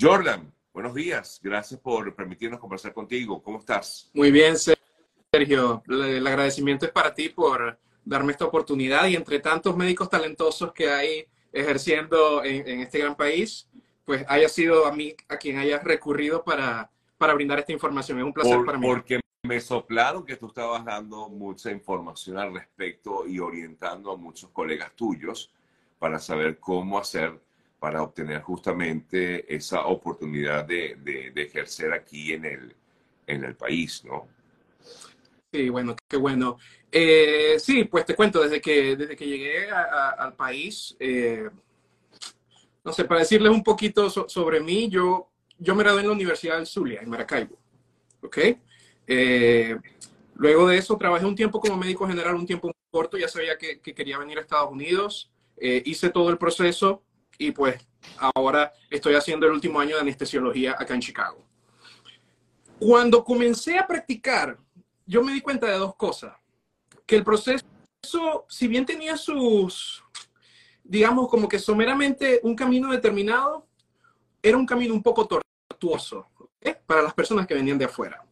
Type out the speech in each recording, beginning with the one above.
Jordan, buenos días. Gracias por permitirnos conversar contigo. ¿Cómo estás? Muy bien, Sergio. El agradecimiento es para ti por darme esta oportunidad y entre tantos médicos talentosos que hay ejerciendo en, este gran país, pues haya sido a mí a quien hayas recurrido para, para brindar esta información. Es un placer para mí. Porque me soplaron que tú estabas dando mucha información al respecto y orientando a muchos colegas tuyos para saber cómo hacer para obtener justamente esa oportunidad de, de, ejercer aquí en el, en el país, ¿no? Sí, bueno, qué bueno. Eh, sí, pues te cuento, desde que, desde que llegué al país, eh, no sé, para decirles un poquito sobre mí, yo, yo me gradué en la Universidad del Zulia, en Maracaibo, ¿ok? Eh, luego de eso trabajé un tiempo como médico general, un tiempo corto, ya sabía que quería venir a Estados Unidos, hice todo el proceso, y pues ahora estoy haciendo el último año de anestesiología acá en Chicago. Cuando comencé a practicar, yo me di cuenta de dos cosas. Que el proceso, si bien tenía sus, digamos, como que someramente un camino determinado, era un camino un poco tortuoso para las personas que venían de afuera.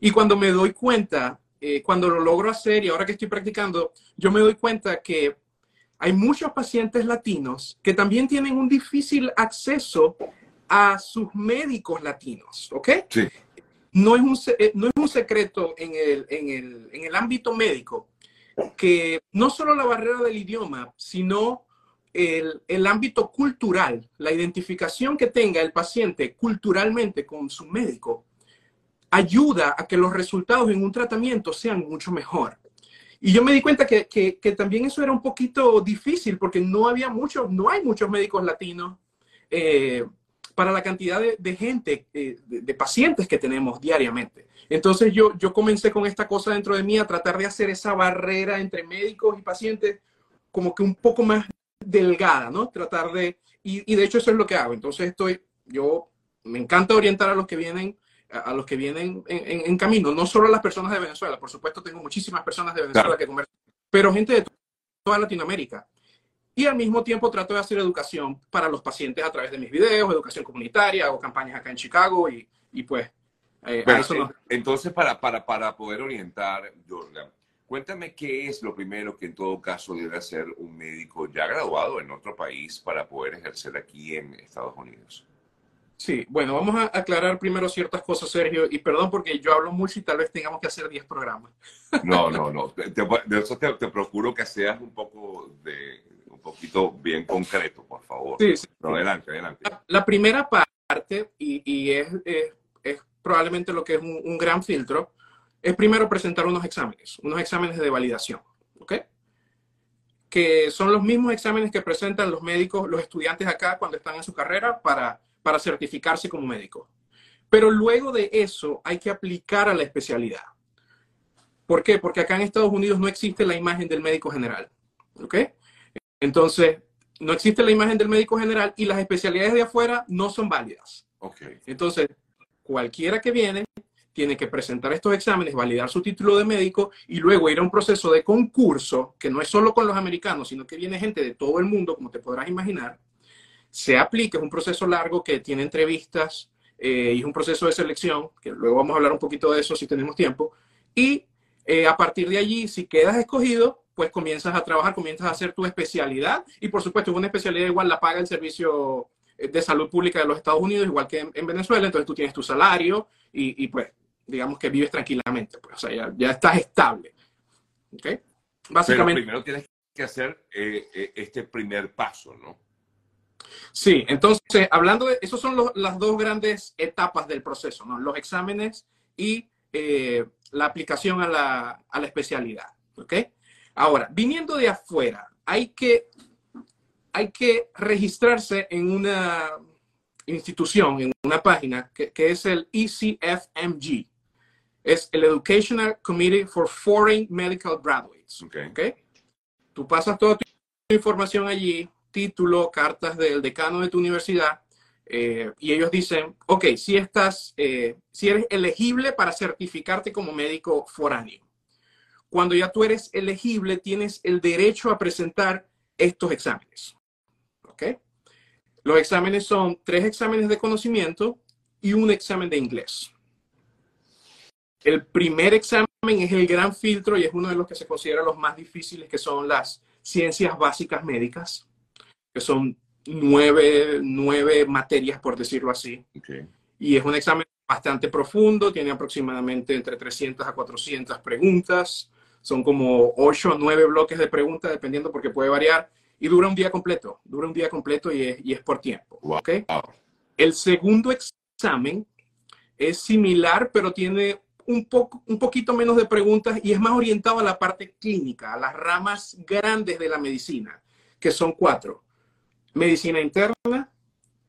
Y cuando me doy cuenta, eh, cuando lo logro hacer y ahora que estoy practicando, yo me doy cuenta que hay muchos pacientes latinos que también tienen un difícil acceso a sus médicos latinos, ¿ok? Sí. No es un, eh, no es un secreto en el, en, el, en el ámbito médico que no solo la barrera del idioma, sino el, el, ámbito cultural, la identificación que tenga el paciente culturalmente con su médico, ayuda a que los resultados en un tratamiento sean mucho mejor. Y yo me di cuenta que, que, también eso era un poquito difícil porque no había muchos, no hay muchos médicos latinos eh, para la cantidad de, gente, eh, de, pacientes que tenemos diariamente. Entonces yo, yo comencé con esta cosa dentro de mí a tratar de hacer esa barrera entre médicos y pacientes como que un poco más delgada, ¿no? Tratar de, y, y de hecho eso es lo que hago. Entonces estoy, yo me encanta orientar a los que vienen a, los que vienen en, camino, no solo a las personas de Venezuela, por supuesto tengo muchísimas personas de Venezuela que conversan, pero gente de toda Latinoamérica. Y al mismo tiempo trato de hacer educación para los pacientes a través de mis videos, educación comunitaria, hago campañas acá en Chicago y, y pues... Eh, entonces, para, para, para poder orientar, Jordan, cuéntame qué es lo primero que en todo caso debe hacer un médico ya graduado en otro país para poder ejercer aquí en Estados Unidos. Sí, bueno, vamos a aclarar primero ciertas cosas, Sergio, y perdón porque yo hablo mucho y tal vez tengamos que hacer 10 programas. No, no, no. de eso te, procuro que seas un poco de un poquito bien concreto, por favor. Sí, sí. adelante, adelante. La, primera parte, y, y es, es, probablemente lo que es un, un, gran filtro, es primero presentar unos exámenes, unos exámenes de validación, ¿ok? Que son los mismos exámenes que presentan los médicos, los estudiantes acá cuando están en su carrera para para certificarse como médico. Pero luego de eso hay que aplicar a la especialidad. ¿Por qué? Porque acá en Estados Unidos no existe la imagen del médico general. ¿Ok? Entonces, no existe la imagen del médico general y las especialidades de afuera no son válidas. Okay. Entonces, cualquiera que viene tiene que presentar estos exámenes, validar su título de médico y luego ir a un proceso de concurso, que no es solo con los americanos, sino que viene gente de todo el mundo, como te podrás imaginar, se aplica, es un proceso largo que tiene entrevistas eh, y es un proceso de selección, que luego vamos a hablar un poquito de eso si tenemos tiempo, y eh, a partir de allí, si quedas escogido, pues comienzas a trabajar, comienzas a hacer tu especialidad y por supuesto una especialidad igual la paga el Servicio eh, de Salud Pública de los Estados Unidos, igual que en, Venezuela, entonces tú tienes tu salario y, pues digamos que vives tranquilamente, pues, o sea, ya, estás estable. ¿Ok? Básicamente. Pero primero tienes que hacer este primer paso, ¿no? Sí, entonces, hablando de, esos son las dos grandes etapas del proceso, ¿no? Los exámenes y eh, la aplicación a la, a la, especialidad, ¿ok? Ahora, viniendo de afuera, hay que, hay que registrarse en una institución, en una página que, que es el ECFMG. Es el Educational Committee for Foreign Medical Graduates. Okay. ¿ok? Tú pasas toda tu información allí, título, cartas del decano de tu universidad, eh, y ellos dicen, ok, si estás, eh, si eres elegible para certificarte como médico foráneo. Cuando ya tú eres elegible, tienes el derecho a presentar estos exámenes. ¿Ok? Los exámenes son tres exámenes de conocimiento y un examen de inglés. El primer examen es el gran filtro y es uno de los que se considera los más difíciles, que son las ciencias básicas médicas, que son nueve, nueve materias, por decirlo así. Y es un examen bastante profundo, tiene aproximadamente entre 300 a 400 preguntas, son como 8 o 9 bloques de preguntas, dependiendo porque puede variar, y dura un día completo, dura un día completo y es, y es por tiempo. El segundo examen es similar, pero tiene un, poco, un poquito menos de preguntas y es más orientado a la parte clínica, a las ramas grandes de la medicina, que son cuatro. Medicina interna,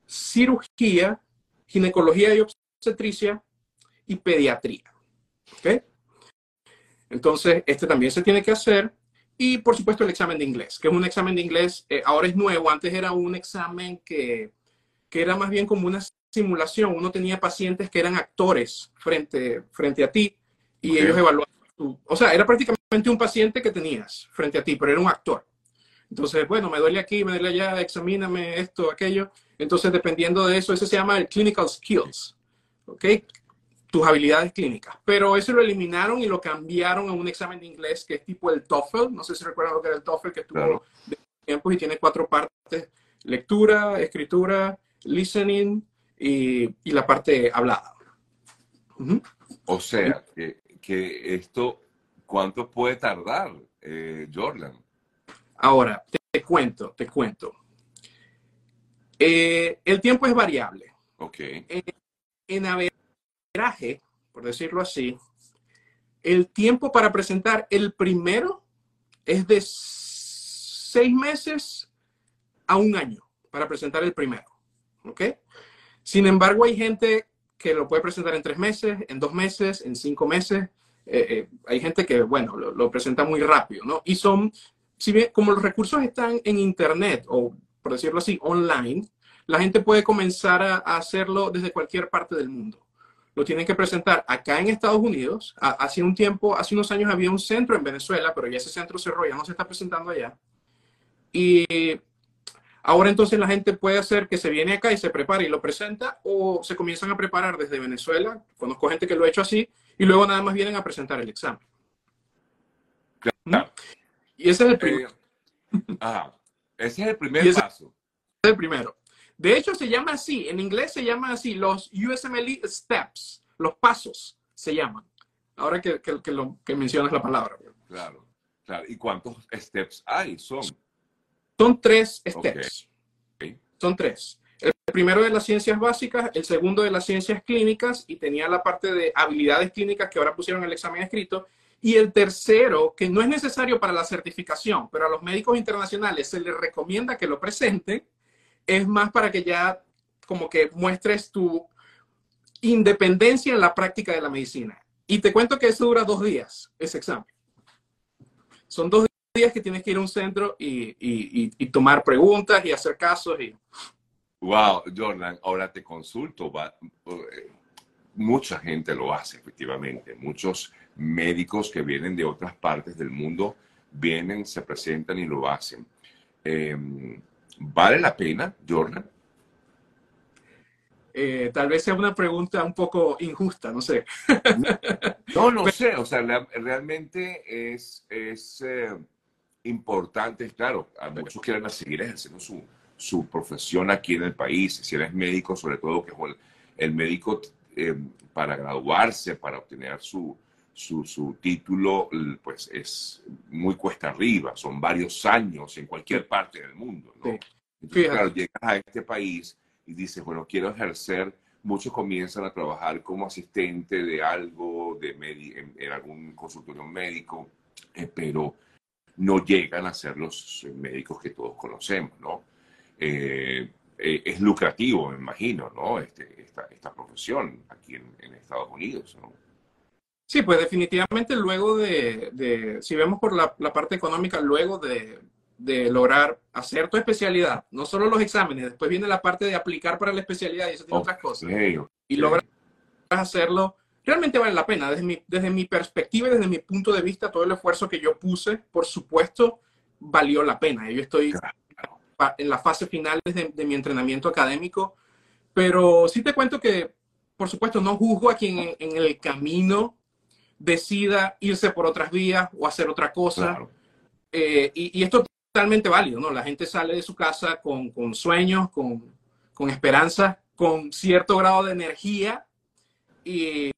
cirugía, ginecología y obstetricia y pediatría. ¿Ok? Entonces, este también se tiene que hacer. Y, por supuesto, el examen de inglés, que es un examen de inglés, eh, ahora es nuevo, antes era un examen que, que era más bien como una simulación, uno tenía pacientes que eran actores frente, frente a ti y ellos evaluaban O sea, era prácticamente un paciente que tenías frente a ti, pero era un actor. Entonces, bueno, me duele aquí, me duele allá, examíname esto, aquello. Entonces, dependiendo de eso, ese se llama el clinical skills, ¿ok? Tus habilidades clínicas. Pero eso lo eliminaron y lo cambiaron a un examen de inglés que es tipo el TOEFL. No sé si recuerdan lo que era el TOEFL, que estuvo de tiempo y tiene cuatro partes. Lectura, escritura, listening, y, la parte hablada. O sea, que, esto, ¿cuánto puede tardar, eh, Jordan? Ahora, te, cuento, te cuento. Eh, el tiempo es variable. Ok. En, en averaje, por decirlo así, el tiempo para presentar el primero es de seis meses a un año para presentar el primero. ¿Ok? Sin embargo, hay gente que lo puede presentar en tres meses, en dos meses, en cinco meses. Eh, eh, hay gente que, bueno, lo, presenta muy rápido, ¿no? Y son, si bien, como los recursos están en Internet o, por decirlo así, online, la gente puede comenzar a, hacerlo desde cualquier parte del mundo. Lo tienen que presentar acá en Estados Unidos. hace un tiempo, hace unos años había un centro en Venezuela, pero ya ese centro cerró, ya no se está presentando allá. Y Ahora entonces la gente puede hacer que se viene acá y se prepara y lo presenta o se comienzan a preparar desde Venezuela. Conozco gente que lo ha hecho así y luego nada más vienen a presentar el examen. Claro. Y ese es el primero. Eh, ese es el primer paso. Es el primero. De hecho, se llama así. En inglés se llama así. Los USMLE Steps. Los pasos se llaman. Ahora que, que, lo, que mencionas la palabra. Claro, claro. ¿Y cuántos steps hay? Son. Son tres steps. Son tres. El primero de las ciencias básicas, el segundo de las ciencias clínicas y tenía la parte de habilidades clínicas que ahora pusieron en el examen escrito. Y el tercero, que no es necesario para la certificación, pero a los médicos internacionales se les recomienda que lo presenten, es más para que ya como que muestres tu independencia en la práctica de la medicina. Y te cuento que eso dura dos días, ese examen. Son dos días que tienes que ir a un centro y, tomar preguntas y hacer casos. Y... Wow, Jordan, ahora te consulto. Eh, mucha gente lo hace, efectivamente. Muchos médicos que vienen de otras partes del mundo vienen, se presentan y lo hacen. Em, ¿Vale la pena, Jordan? Eh, tal vez sea una pregunta un poco injusta, no sé. no, no sé, o sea, realmente es, es eh, importante, claro, a muchos quieren seguir ejerciendo su, su profesión aquí en el país, si eres médico, sobre todo que el, médico eh, para graduarse, para obtener su, su, su, título, pues es muy cuesta arriba, son varios años en cualquier parte del mundo, ¿no? Entonces, claro, llegas a este país y dices, bueno, quiero ejercer, muchos comienzan a trabajar como asistente de algo, de en, en, algún consultorio médico, eh, pero no llegan a ser los médicos que todos conocemos, ¿no? Eh, eh, es lucrativo, me imagino, ¿no? Este, esta, esta, profesión aquí en, Estados Unidos, ¿no? Sí, pues definitivamente luego de, si vemos por la, parte económica, luego de, lograr hacer tu especialidad, no solo los exámenes, después viene la parte de aplicar para la especialidad y eso tiene otras cosas. Y lograr hacerlo realmente vale la pena. Desde mi, desde mi perspectiva y desde mi punto de vista, todo el esfuerzo que yo puse, por supuesto, valió la pena. Yo estoy en las fases finales de, mi entrenamiento académico, pero sí te cuento que, por supuesto, no juzgo a quien en, el camino decida irse por otras vías o hacer otra cosa. Eh, y, esto es totalmente válido, ¿no? La gente sale de su casa con, con sueños, con, con esperanzas, con cierto grado de energía y,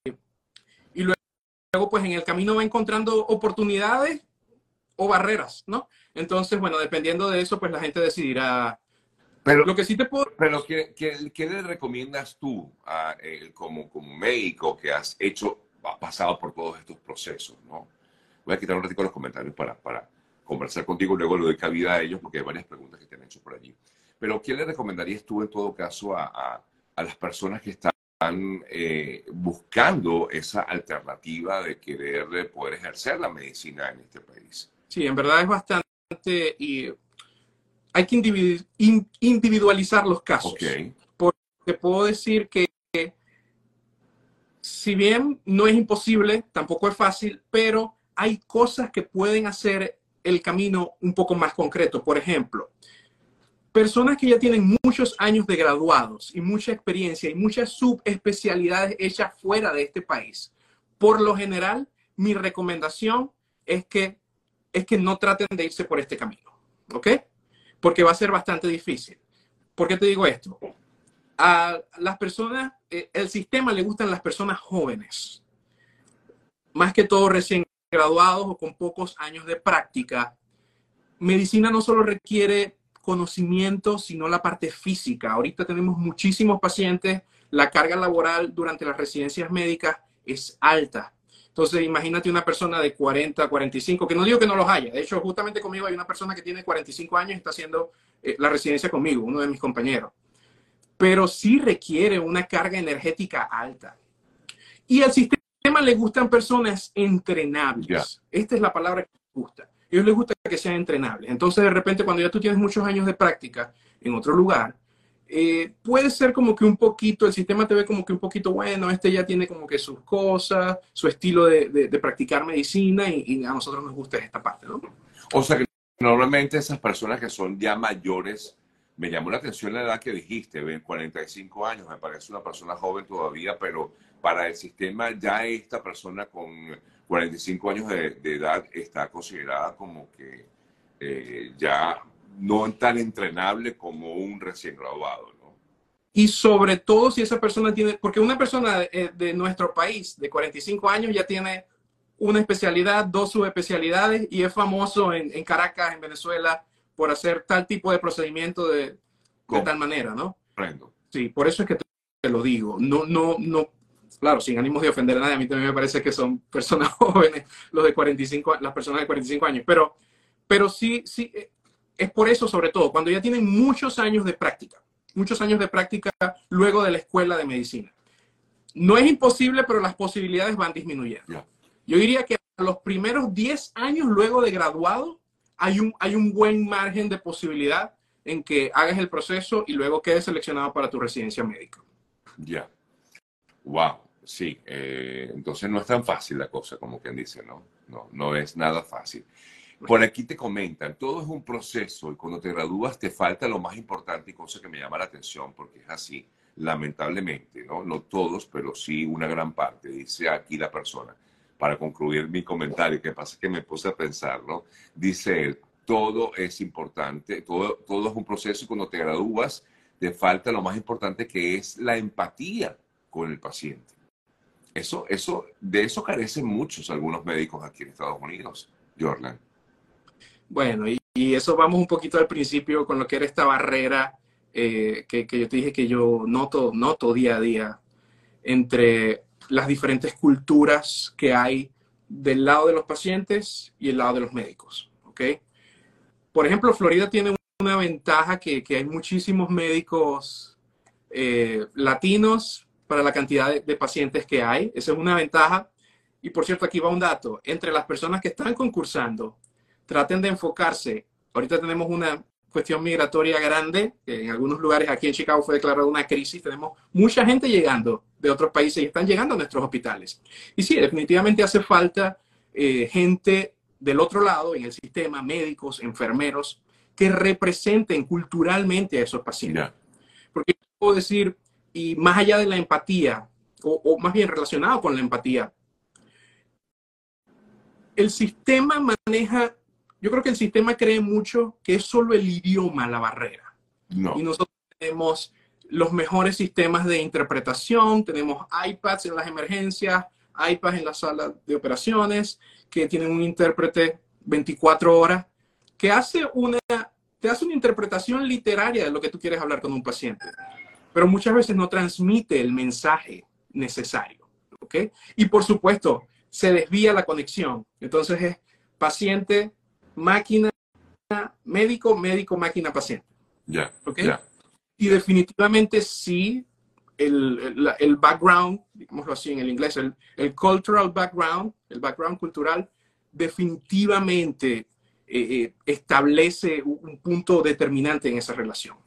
y luego, pues en el camino va encontrando oportunidades o barreras, ¿no? Entonces, bueno, dependiendo de eso, pues la gente decidirá. Pero, lo que sí te puedo... Pero, ¿qué, qué, le recomiendas tú a, como, como médico que has hecho, has pasado por todos estos procesos, ¿no? Voy a quitar un ratito los comentarios para, para conversar contigo, luego le doy cabida a ellos porque hay varias preguntas que te han hecho por allí. Pero, ¿qué le recomendarías tú en todo caso a, a, a las personas que están eh, buscando esa alternativa de querer poder ejercer la medicina en este país? Sí, en verdad es bastante y hay que individualizar los casos. Porque puedo decir que si bien no es imposible, tampoco es fácil, pero hay cosas que pueden hacer el camino un poco más concreto. Por ejemplo, personas que ya tienen muchos años de graduados y mucha experiencia y muchas subespecialidades hechas fuera de este país. Por lo general, mi recomendación es que es que no traten de irse por este camino, ¿ok? Porque va a ser bastante difícil. ¿Por qué te digo esto? A las personas, eh, el sistema le gustan las personas jóvenes, más que todo recién graduados o con pocos años de práctica. Medicina no solo requiere conocimiento, sino la parte física. Ahorita tenemos muchísimos pacientes, la carga laboral durante las residencias médicas es alta. Entonces, imagínate una persona de 40, 45, que no digo que no los haya. De hecho, justamente conmigo hay una persona que tiene 45 años y está haciendo eh, la residencia conmigo, uno de mis compañeros. Pero sí requiere una carga energética alta. Y al sistema le gustan personas entrenables. Esta es la palabra que me gusta. A ellos les gusta que sean entrenables. Entonces, de repente, cuando ya tú tienes muchos años de práctica en otro lugar, eh, puede ser como que un poquito, el sistema te ve como que un poquito, bueno, este ya tiene como que sus cosas, su estilo de, de, practicar medicina y, a nosotros nos gusta esta parte, ¿no? O sea que normalmente esas personas que son ya mayores, me llamó la atención la edad que dijiste, 45 años, me parece una persona joven todavía, pero para el sistema ya esta persona con 45 años de, edad está considerada como que eh, ya no tan entrenable como un recién graduado. Y sobre todo si esa persona tiene, porque una persona de, de nuestro país de 45 años ya tiene una especialidad, dos subespecialidades y es famoso en Caracas, en Venezuela, por hacer tal tipo de procedimiento de, de tal manera, ¿no? Sí, por eso es que te lo digo. No, no, no, claro, sin ánimos de ofender a nadie, a mí también me parece que son personas jóvenes, los de 45, las personas de 45 años, pero, pero sí, sí, eh, es por eso, sobre todo, cuando ya tienen muchos años de práctica, muchos años de práctica luego de la escuela de medicina. No es imposible, pero las posibilidades van disminuyendo. Yo diría que a los primeros 10 años luego de graduado hay un, hay un buen margen de posibilidad en que hagas el proceso y luego quedes seleccionado para tu residencia médica. Ya. Wow. Sí. Eh, entonces no es tan fácil la cosa, como quien dice, ¿no? No, no es nada fácil. Por aquí te comentan, todo es un proceso y cuando te gradúas te falta lo más importante y cosa que me llama la atención porque es así, lamentablemente, ¿no? No todos, pero sí una gran parte, dice aquí la persona. Para concluir mi comentario, que pasa que me puse a pensar, ¿no? Dice él, todo es importante, todo, todo es un proceso y cuando te gradúas te falta lo más importante que es la empatía con el paciente. Eso, eso, de eso carecen muchos algunos médicos aquí en Estados Unidos, Jordan. Bueno, y, eso vamos un poquito al principio con lo que era esta barrera eh, que, yo te dije que yo noto, noto día a día entre las diferentes culturas que hay del lado de los pacientes y el lado de los médicos. ¿ok? Por ejemplo, Florida tiene una ventaja que, hay muchísimos médicos eh, latinos para la cantidad de, pacientes que hay. Esa es una ventaja. Y por cierto, aquí va un dato. Entre las personas que están concursando traten de enfocarse. Ahorita tenemos una cuestión migratoria grande, que en algunos lugares aquí en Chicago fue declarada una crisis, tenemos mucha gente llegando de otros países y están llegando a nuestros hospitales. Y sí, definitivamente hace falta eh, gente del otro lado en el sistema, médicos, enfermeros, que representen culturalmente a esos pacientes. Porque puedo decir, y más allá de la empatía, o, o más bien relacionado con la empatía, el sistema maneja, yo creo que el sistema cree mucho que es solo el idioma la barrera. No. Y nosotros tenemos los mejores sistemas de interpretación, tenemos iPads en las emergencias, iPads en la sala de operaciones, que tienen un intérprete 24 horas, que hace una, te hace una interpretación literaria de lo que tú quieres hablar con un paciente, pero muchas veces no transmite el mensaje necesario. ¿ok? Y por supuesto, se desvía la conexión. Entonces es paciente, máquina, médico, médico, máquina, paciente. Ya. ¿ok? Y definitivamente sí, el, el, el, background, digámoslo así en el inglés, el, el, cultural background, el background cultural, definitivamente eh, eh, establece un punto determinante en esa relación.